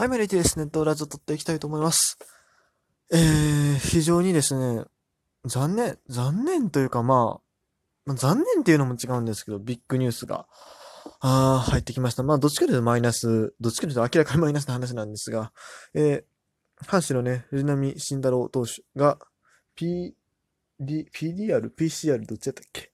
はい、メリティですね。動画を撮っていきたいと思います。えー、非常にですね、残念、残念というかまあ、まあ、残念っていうのも違うんですけど、ビッグニュースが、あー、入ってきました。まあ、どっちかというとマイナス、どっちかというと明らかにマイナスな話なんですが、えー、阪神のね、藤浪晋太郎投手が、PD、PDR、PCR どっちやったっけ？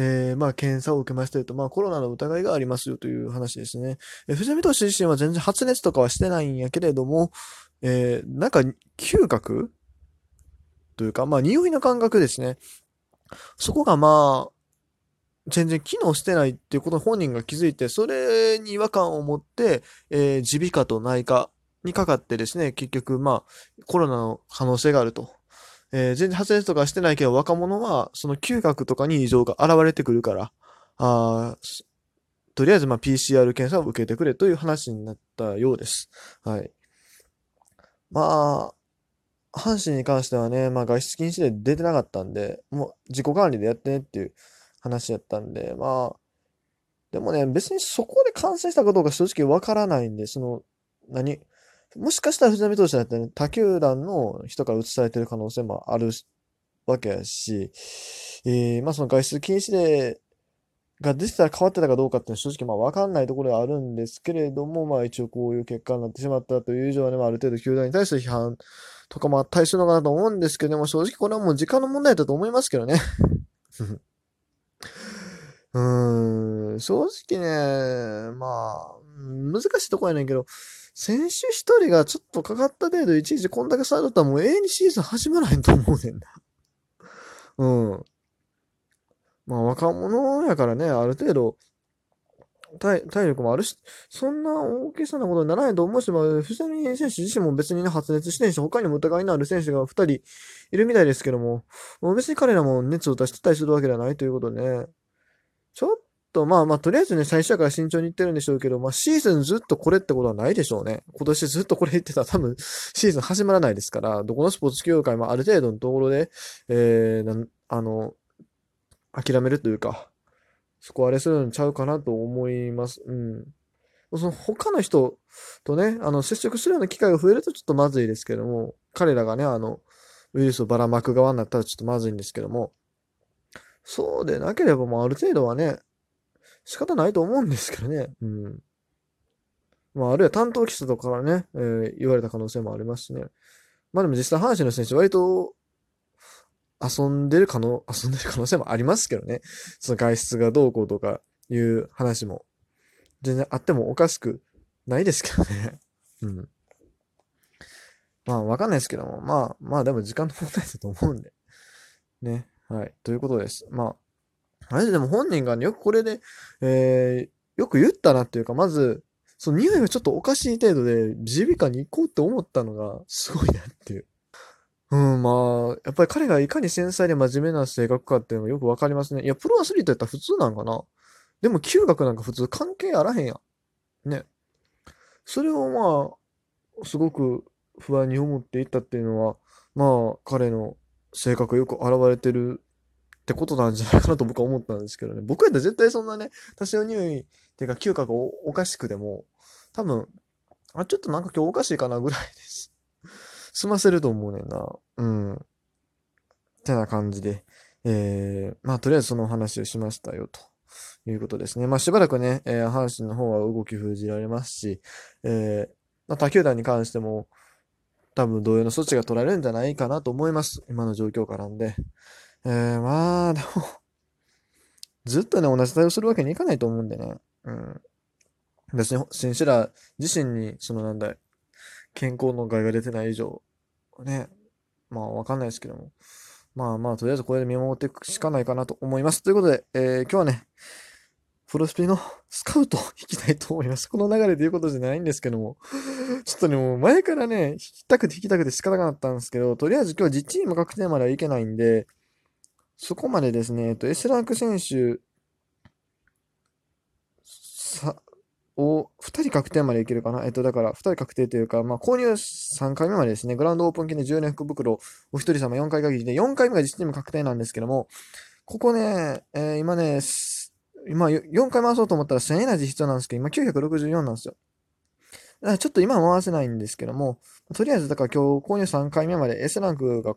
えー、まあ、検査を受けましたよと、まあ、コロナの疑いがありますよという話ですね。えー、藤波投手自身は全然発熱とかはしてないんやけれども、えー、なんか、嗅覚というか、まあ、匂いの感覚ですね。そこがまあ、全然機能してないっていうこと本人が気づいて、それに違和感を持って、えー、耳鼻科と内科にかかってですね、結局まあ、コロナの可能性があると。えー、全然発熱とかしてないけど、若者は、その嗅覚とかに異常が現れてくるから、あとりあえず、ま、PCR 検査を受けてくれという話になったようです。はい。まあ、阪神に関してはね、まあ、外出禁止で出てなかったんで、もう自己管理でやってねっていう話やったんで、まあ、でもね、別にそこで感染したかどうか正直わからないんで、その、何？もしかしたら藤浪投手だったら、ね、他球団の人から移されてる可能性もあるわけやし、えー、まあその外出禁止令が出てたら変わってたかどうかっていうのは正直まあわかんないところではあるんですけれども、まあ一応こういう結果になってしまったという以上はね、まあある程度球団に対する批判とかもあったりするのかなと思うんですけども、正直これはもう時間の問題だと思いますけどね。うーん、正直ね、まあ、難しいとこやねんけど、選手一人がちょっとかかった程度いちいちこんだけされたらもう永遠にシーズン始まらへんと思うねんな。うん。まあ若者やからね、ある程度体体力もあるし、そんな大きさなことにならないと思うし、まあ、藤波選手自身も別に、ね、発熱してんし、他にも疑いのある選手が2人いるみたいですけども、もう別に彼らも熱を出してたりするわけではないということでね、ちょっと、まあまあ、とりあえずね、最初から慎重に言ってるんでしょうけど、まあ、シーズンずっとこれってことはないでしょうね。今年ずっとこれ言ってたら多分、シーズン始まらないですから、どこのスポーツ協会もある程度のところで、えー、あの、諦めるというか、そこあれするんちゃうかなと思います。うん。その他の人とね、あの、接触するような機会が増えるとちょっとまずいですけども、彼らがね、あの、ウイルスをばらまく側になったらちょっとまずいんですけども、そうでなければもうある程度はね、仕方ないと思うんですけどね。うん。まあ、あるいは担当記者とかからね、えー、言われた可能性もありますしね。まあでも実際、阪神の選手、割と、遊んでる可能、遊んでる可能性もありますけどね。その外出がどうこうとかいう話も、全然あってもおかしくないですけどね。うん。まあ、わかんないですけども、まあ、まあでも時間の問題だと思うんで。ね。はい。ということです。まあ、あれでも本人が、ね、よくこれで、えー、よく言ったなっていうか、まず、その匂いがちょっとおかしい程度で、耳鼻科に行こうって思ったのが、すごいなっていう。うん、まあ、やっぱり彼がいかに繊細で真面目な性格かっていうのがよくわかりますね。いや、プロアスリートやったら普通なんかな。でも、嗅覚なんか普通関係あらへんやん。ね。それをまあ、すごく不安に思っていったっていうのは、まあ、彼の性格よく現れてるってことなんじゃないかなと僕は思ったんですけどね。僕やったら絶対そんなね、多少匂いっていうか嗅覚おかしくても、多分、あ、ちょっとなんか今日おかしいかなぐらいです。済ませると思うねんな。うん。ってな感じで。えー、まあとりあえずその話をしましたよと。いうことですね。まあしばらくね、えー、阪神の方は動き封じられますし、えー、まあ他球団に関しても、多分同様の措置が取られるんじゃないかなと思います。今の状況からんで。えー、まあ、でもずっとね、同じ対応するわけにいかないと思うんでね。うん。別に、選手ら自身に、そのなんだい、健康の害が出てない以上、ね、まあわかんないですけども。まあまあ、とりあえずこれで見守っていくしかないかなと思います。ということで、えー、今日はね、プロスピのスカウトを引きたいと思います。この流れで言うことじゃないんですけども、ちょっとね、もう前からね、引きたくて引きたくて仕方がなかったんですけど、とりあえず今日は実チーム確定まではいけないんで、そこまでですね、えっと、S ランク選手、さ、を、2人確定までいけるかな？えっと、だから、2人確定というか、まあ、購入3回目までですね、グラウンドオープン金で10年福袋、お一人様4回限りで、4回目が実チーム確定なんですけども、ここね、えー、今ね、今4回回そうと思ったら1000エナジー必要なんですけど、今964なんですよ。ちょっと今は回せないんですけども、とりあえずだから今日購入3回目まで S ランクが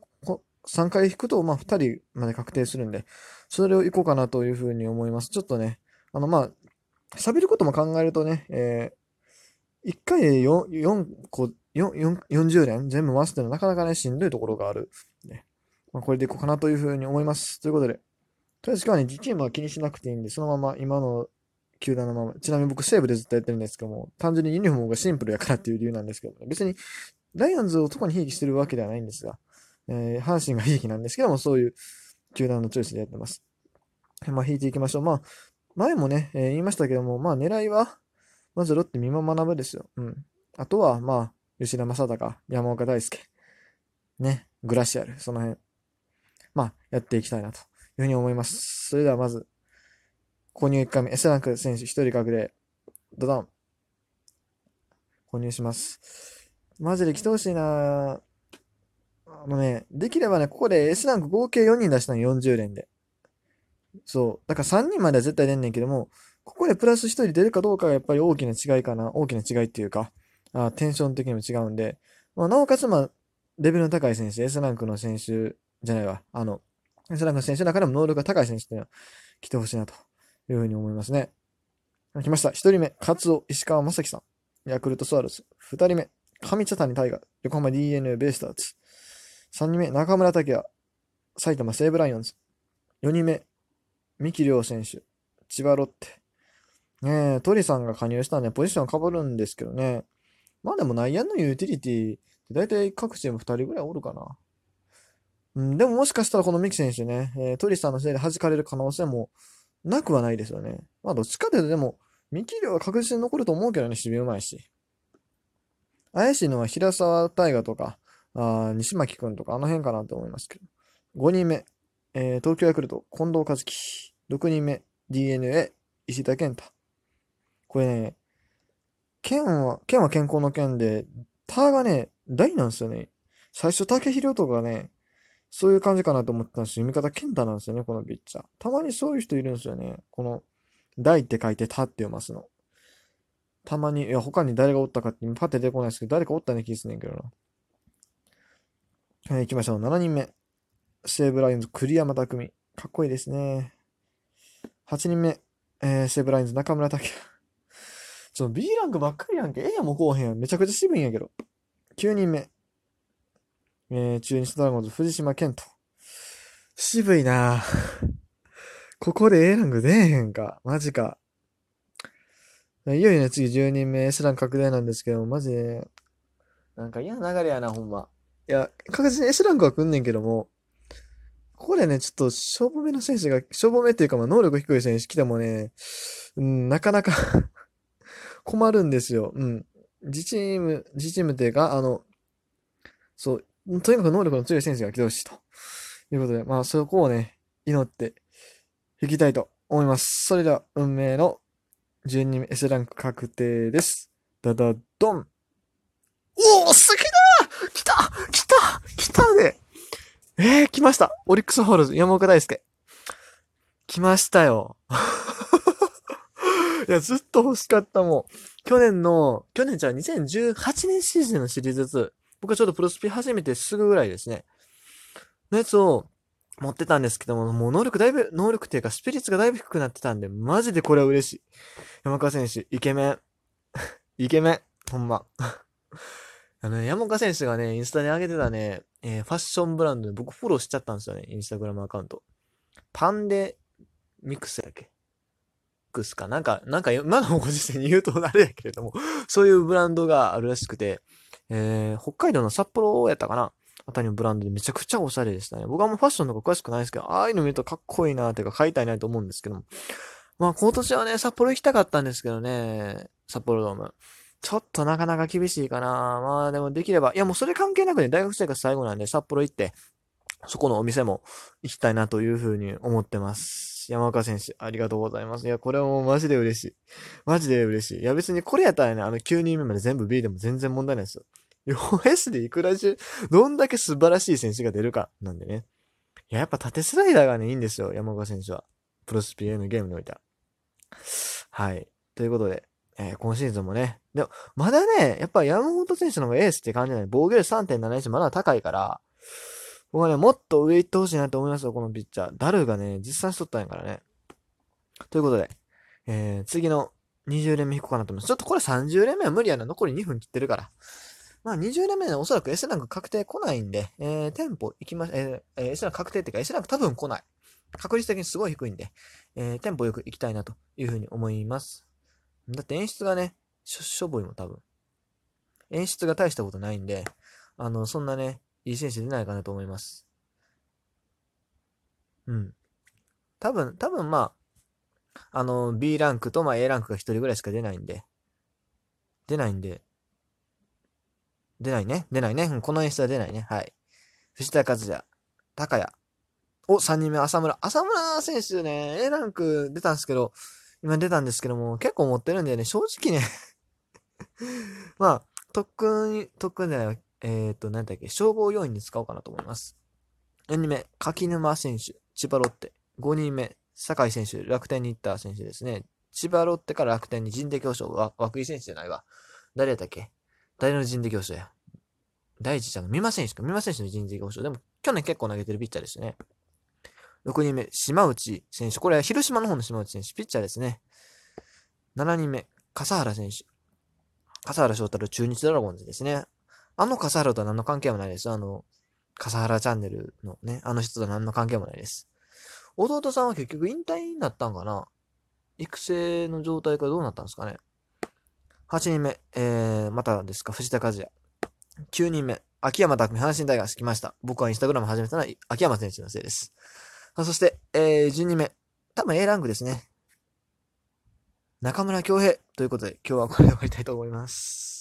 3回引くと、まあ2人まで確定するんで、それを行こうかなというふうに思います。ちょっとね、あのまあ、喋ることも考えるとね、えー、1回で 4, 4個、4 40連全部回すっていうのはなかなかね、しんどいところがある。ねまあ、これでいこうかなというふうに思います。ということで、とりあえず今日はね、チームは気にしなくていいんで、そのまま今の球団のまま。ちなみに僕、西武でずっとやってるんですけども、単純にユニフォームがシンプルやからっていう理由なんですけど、ね別に、ライオンズを特に悲劇してるわけではないんですが、えー、阪神が悲劇なんですけども、そういう球団のチョイスでやってます。まあ、引いていきましょう。まあ、前もね、えー、言いましたけども、まあ、狙いは、まずロッテ、美馬学ぶですよ。うん。あとは、まあ、吉田正尚、山岡大輔、ね、グラシアル、その辺、まあ、やっていきたいなというふうに思います。それではまず、購入1回目、S ランク選手1人格で、ドドン。購入します。マジで来てほしいなぁあのね、できればね、ここで S ランク合計4人出したの40連で。そう。だから3人までは絶対出んねんけども、ここでプラス1人出るかどうかがやっぱり大きな違いかな。大きな違いっていうか、あテンション的にも違うんで、まあ、なおかつ、まあ、レベルの高い選手、S ランクの選手じゃないわ。あの、S ランクの選手の中でも能力が高い選手っていうのは来てほしいなというふうに思いますね。来ました。1人目、カツオ、石川正樹さん。ヤクルトスワローズ。2人目、上茶谷大河。横浜 DNA ベイスターズ。3人目、中村拓也。埼玉西武ライオンズ。4人目、三木亮選手。千葉ロッテ。ねえ、鳥さんが加入したらね、ポジション被るんですけどね。まあでも内野のユーティリティ、だいたい各チーム2人ぐらいおるかな。うん、でももしかしたらこの三木選手ね、えー、トリさんのせいで弾かれる可能性もなくはないですよね。まあどっちかというとでも、三木亮は確実に残ると思うけどね、守備うまいし。怪しいのは平沢大河とか、あ西巻くんとかあの辺かなと思いますけど。5人目、えー、東京ヤクルト、近藤和樹。6人目、DNA、石田健太。これね、剣は、剣は健康の剣で、タがね、大なんですよね。最初、竹広とかね、そういう感じかなと思ってたんですよ。味方健太なんですよね、このピッチャー。たまにそういう人いるんですよね。この、大って書いて、たって読ますの。たまに、いや、他に誰がおったかって、パッて出てこないですけど、誰かおったね気すねんけどな。はい、行きましょう。7人目。西武ライオンズ、栗山匠。かっこいいですね。8人目。えー、西武ライオンズ、中村拓也。ちょ、B ランクばっかりやんけ。A やもこうへんやんめちゃくちゃ渋いんやけど。9人目。えー、中日ドラゴンズ、藤島健人。渋いな ここで A ランク出えへんか。マジか。いよいよね、次10人目 S ランク拡大なんですけど、マジで、なんか嫌な流れやな、ほんま。いや、確実に S ランクは来んねんけども、ここでね、ちょっと、勝負目の選手が、勝負目っていうか、まあ、能力低い選手来てもね、うん、なかなか 困るんですよ。うん。自チーム、自チームっていうか、あの、そう、とにかく能力の強い選手が来てほしいと。いうことで、まあ、そこをね、祈っていきたいと思います。それでは、運命の12名 S ランク確定です。ダダドン。おお、好きだ来た来た来たねえー、来ました。オリックスホールズ、山岡大輔。来ましたよ。いや、ずっと欲しかったもん。去年の、去年じゃあ2018年シーズンのシリーズ2。僕はちょっとプロスピ始めてすぐぐらいですね。のやつを持ってたんですけども、もう能力だいぶ、能力っていうかスピリッツがだいぶ低くなってたんで、マジでこれは嬉しい。山川選手、イケメン。イケメン。ほんま。あのね、山岡選手がね、インスタに上げてたね、えー、ファッションブランドで僕フォローしちゃったんですよね、インスタグラムアカウント。パンデミックスやっけ？クスか？なんか、なんか、今のご時世に言うとあれやけれども、そういうブランドがあるらしくて、えー、北海道の札幌やったかな？あたりのブランドでめちゃくちゃおしゃれでしたね。僕はもうファッションとか詳しくないですけど、ああいうの見るとかっこいいなっていうか買いたいなと思うんですけども。まあ今年はね、札幌行きたかったんですけどね、札幌ドーム。ちょっとなかなか厳しいかな。まあでもできれば、いやもうそれ関係なくね、大学生活最後なんで札幌行って、そこのお店も行きたいなというふうに思ってます。山岡選手、ありがとうございます。いや、これはもうマジで嬉しい。マジで嬉しい。いや、別にこれやったらね、あの9人目まで全部 B でも全然問題ないですよ。4S でいくら中、どんだけ素晴らしい選手が出るか、なんでね。いや、やっぱ縦スライダーがね、いいんですよ、山岡選手は。プロスピエのゲームにおいては。はい。ということで、えー、今シーズンもね。でも、まだね、やっぱ山本選手の方がエースって感じない。防御率3.71まだ高いから、僕はね、もっと上行ってほしいなと思いますよ、このピッチャー。ダルがね、実際しとったんやからね。ということで、えー、次の20連目引こうかなと思います。ちょっとこれ30連目は無理やな。残り2分切ってるから。まあ20連目でおそらく S ランク確定来ないんで、えー、テンポ行きまし、えー、S ランク確定っていうか S ランク多分来ない。確率的にすごい低いんで、えー、テンポよく行きたいなというふうに思います。だって演出がね、しょ、しょぼいも多分。演出が大したことないんで、あの、そんなね、いい選手出ないかなと思います。うん。多分、多分まあ、あの、B ランクとまあ A ランクが一人ぐらいしか出ないんで、出ないんで、出ないね。出ないね。この演出は出ないね。はい。藤田和也、高谷。お、3人目、浅村。浅村選手ね、A ランク出たんですけど、今出たんですけども、結構持ってるんでね、正直ね まあ、特訓、特訓じゃない、えっ、ー、と、なんだっけ、消防要員に使おうかなと思います。4人目、柿沼選手、千葉ロッテ。5人目、酒井選手、楽天に行った選手ですね。千葉ロッテから楽天に人的表彰、わ、涌井選手じゃないわ。誰やったっけ？誰の人的表彰や？第一じゃん。三馬選手か。三馬選手の人的表彰。でも、去年結構投げてるピッチャーですね。6人目、島内選手。これは広島の方の島内選手。ピッチャーですね。7人目、笠原選手。笠原翔太郎中日ドラゴンズですね。あの笠原とは何の関係もないです。あの、笠原チャンネルのね、あの人とは何の関係もないです。弟さんは結局引退になったんかな育成の状態かどうなったんですかね ?8 人目、えー、またですか、藤田和也。9人目、秋山拓阪神大学来ました。僕はインスタグラム始めたのは秋山選手のせいです。そして、えー、12名、多分 A ランクですね。中村京平ということで、今日はこれで終わりたいと思います。